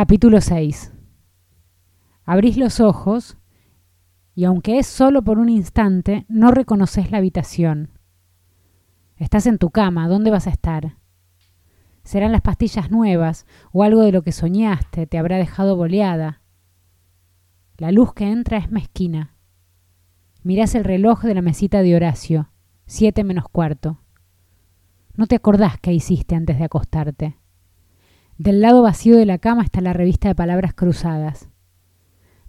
Capítulo 6. Abrís los ojos y aunque es solo por un instante, no reconoces la habitación. Estás en tu cama, ¿dónde vas a estar? Serán las pastillas nuevas o algo de lo que soñaste te habrá dejado boleada. La luz que entra es mezquina. Mirás el reloj de la mesita de Horacio, siete menos cuarto. No te acordás qué hiciste antes de acostarte. Del lado vacío de la cama está la revista de palabras cruzadas.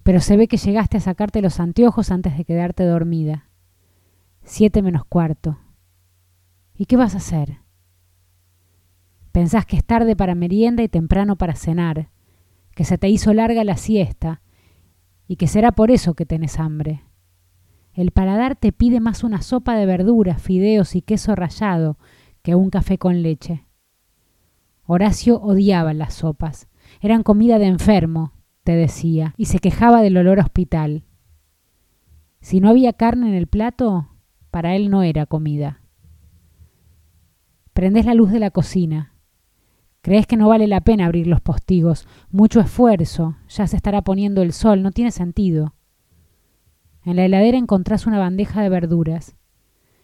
Pero se ve que llegaste a sacarte los anteojos antes de quedarte dormida. Siete menos cuarto. ¿Y qué vas a hacer? Pensás que es tarde para merienda y temprano para cenar, que se te hizo larga la siesta y que será por eso que tenés hambre. El paladar te pide más una sopa de verduras, fideos y queso rallado que un café con leche. Horacio odiaba las sopas. Eran comida de enfermo, te decía, y se quejaba del olor hospital. Si no había carne en el plato, para él no era comida. Prendés la luz de la cocina. Crees que no vale la pena abrir los postigos. Mucho esfuerzo. Ya se estará poniendo el sol. No tiene sentido. En la heladera encontrás una bandeja de verduras.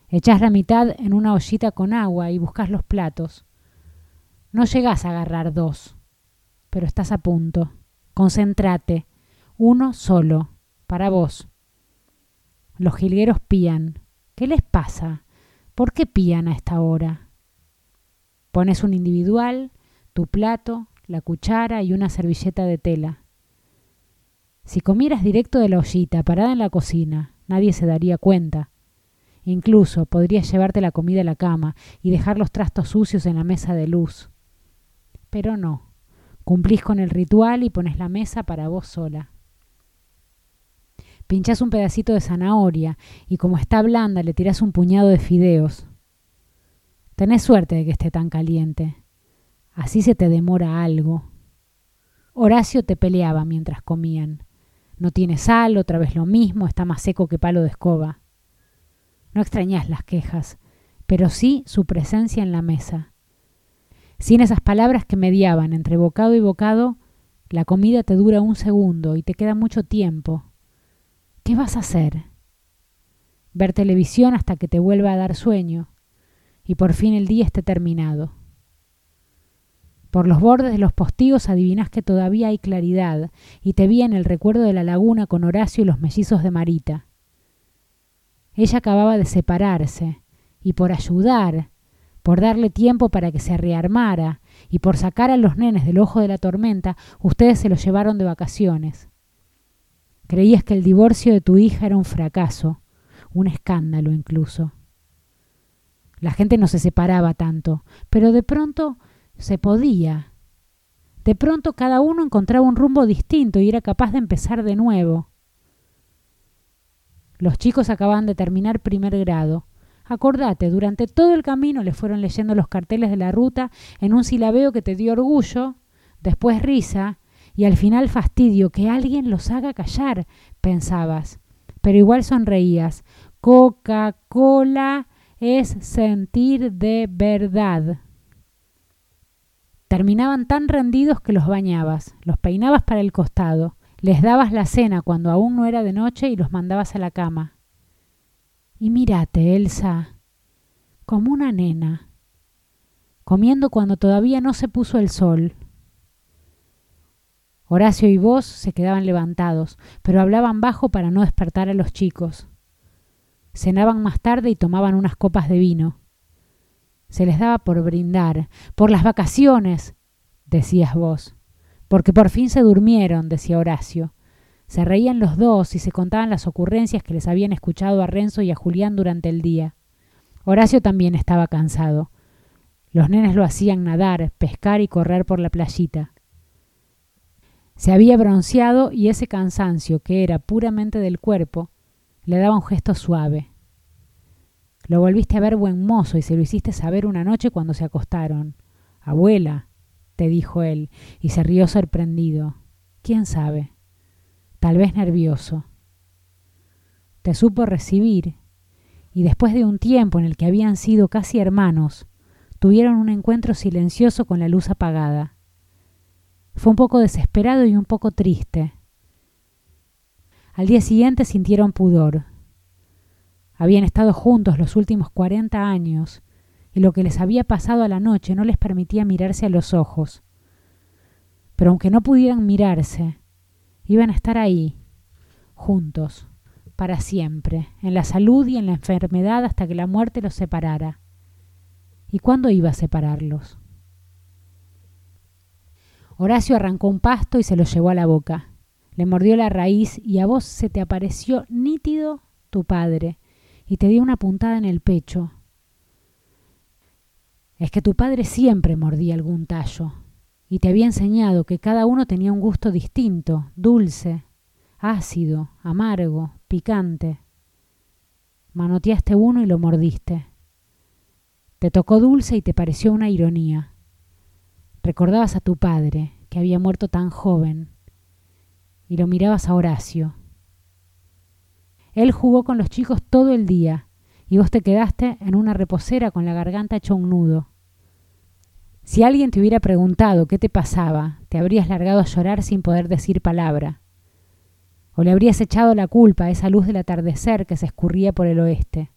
Echás la mitad en una ollita con agua y buscas los platos. No llegás a agarrar dos, pero estás a punto. Concéntrate. Uno solo, para vos. Los jilgueros pían. ¿Qué les pasa? ¿Por qué pían a esta hora? Pones un individual, tu plato, la cuchara y una servilleta de tela. Si comieras directo de la ollita, parada en la cocina, nadie se daría cuenta. Incluso podrías llevarte la comida a la cama y dejar los trastos sucios en la mesa de luz pero no. Cumplís con el ritual y pones la mesa para vos sola. Pinchás un pedacito de zanahoria y como está blanda le tirás un puñado de fideos. Tenés suerte de que esté tan caliente. Así se te demora algo. Horacio te peleaba mientras comían. No tiene sal, otra vez lo mismo, está más seco que palo de escoba. No extrañás las quejas, pero sí su presencia en la mesa. Sin esas palabras que mediaban entre bocado y bocado, la comida te dura un segundo y te queda mucho tiempo. ¿Qué vas a hacer? Ver televisión hasta que te vuelva a dar sueño y por fin el día esté terminado. Por los bordes de los postigos adivinas que todavía hay claridad y te vi en el recuerdo de la laguna con Horacio y los mellizos de Marita. Ella acababa de separarse y por ayudar por darle tiempo para que se rearmara y por sacar a los nenes del ojo de la tormenta, ustedes se los llevaron de vacaciones. Creías que el divorcio de tu hija era un fracaso, un escándalo incluso. La gente no se separaba tanto, pero de pronto se podía. De pronto cada uno encontraba un rumbo distinto y era capaz de empezar de nuevo. Los chicos acababan de terminar primer grado. Acordate, durante todo el camino le fueron leyendo los carteles de la ruta en un silabeo que te dio orgullo, después risa y al final fastidio, que alguien los haga callar, pensabas. Pero igual sonreías. Coca-Cola es sentir de verdad. Terminaban tan rendidos que los bañabas, los peinabas para el costado, les dabas la cena cuando aún no era de noche y los mandabas a la cama. Y mírate, Elsa, como una nena, comiendo cuando todavía no se puso el sol. Horacio y vos se quedaban levantados, pero hablaban bajo para no despertar a los chicos. Cenaban más tarde y tomaban unas copas de vino. Se les daba por brindar, por las vacaciones, decías vos, porque por fin se durmieron, decía Horacio, se reían los dos y se contaban las ocurrencias que les habían escuchado a Renzo y a Julián durante el día. Horacio también estaba cansado. Los nenes lo hacían nadar, pescar y correr por la playita. Se había bronceado y ese cansancio, que era puramente del cuerpo, le daba un gesto suave. Lo volviste a ver buen mozo y se lo hiciste saber una noche cuando se acostaron. Abuela, te dijo él, y se rió sorprendido. ¿Quién sabe? Tal vez nervioso. Te supo recibir, y después de un tiempo en el que habían sido casi hermanos, tuvieron un encuentro silencioso con la luz apagada. Fue un poco desesperado y un poco triste. Al día siguiente sintieron pudor. Habían estado juntos los últimos cuarenta años y lo que les había pasado a la noche no les permitía mirarse a los ojos. Pero aunque no pudieran mirarse, iban a estar ahí, juntos, para siempre, en la salud y en la enfermedad hasta que la muerte los separara. ¿Y cuándo iba a separarlos? Horacio arrancó un pasto y se lo llevó a la boca. Le mordió la raíz y a vos se te apareció nítido tu padre y te dio una puntada en el pecho. Es que tu padre siempre mordía algún tallo y te había enseñado que cada uno tenía un gusto distinto, dulce, ácido, amargo, picante. Manoteaste uno y lo mordiste. Te tocó dulce y te pareció una ironía. Recordabas a tu padre, que había muerto tan joven, y lo mirabas a Horacio. Él jugó con los chicos todo el día, y vos te quedaste en una reposera con la garganta hecha un nudo. Si alguien te hubiera preguntado qué te pasaba, te habrías largado a llorar sin poder decir palabra. O le habrías echado la culpa a esa luz del atardecer que se escurría por el oeste.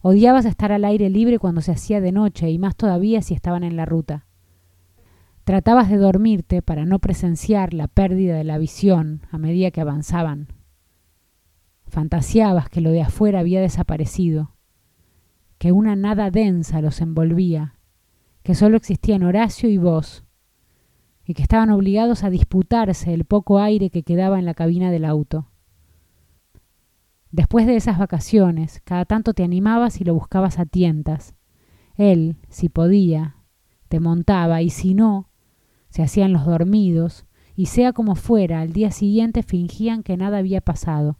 Odiabas estar al aire libre cuando se hacía de noche y más todavía si estaban en la ruta. Tratabas de dormirte para no presenciar la pérdida de la visión a medida que avanzaban. Fantaseabas que lo de afuera había desaparecido, que una nada densa los envolvía, que solo existían Horacio y vos, y que estaban obligados a disputarse el poco aire que quedaba en la cabina del auto. Después de esas vacaciones, cada tanto te animabas y lo buscabas a tientas. Él, si podía, te montaba y si no, se hacían los dormidos, y sea como fuera, al día siguiente fingían que nada había pasado.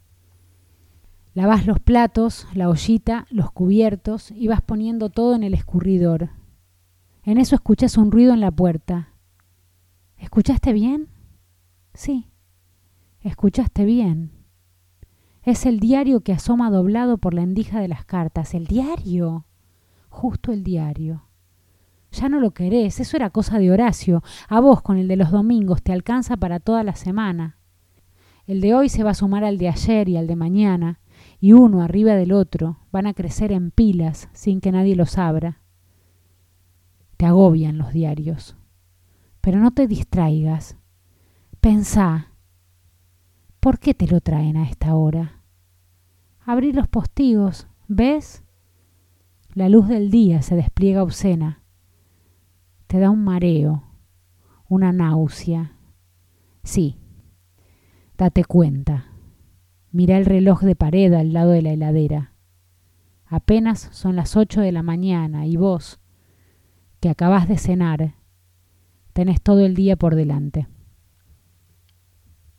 Lavas los platos, la ollita, los cubiertos, y vas poniendo todo en el escurridor. En eso escuchas un ruido en la puerta. ¿Escuchaste bien? Sí, escuchaste bien. Es el diario que asoma doblado por la endija de las cartas. El diario. Justo el diario. Ya no lo querés, eso era cosa de Horacio. A vos con el de los domingos te alcanza para toda la semana. El de hoy se va a sumar al de ayer y al de mañana, y uno arriba del otro van a crecer en pilas sin que nadie los abra. Te agobian los diarios. Pero no te distraigas. Pensá, ¿por qué te lo traen a esta hora? Abrí los postigos, ¿ves? La luz del día se despliega obscena te da un mareo, una náusea. Sí, date cuenta. Mira el reloj de pared al lado de la heladera. Apenas son las ocho de la mañana y vos, que acabás de cenar, tenés todo el día por delante.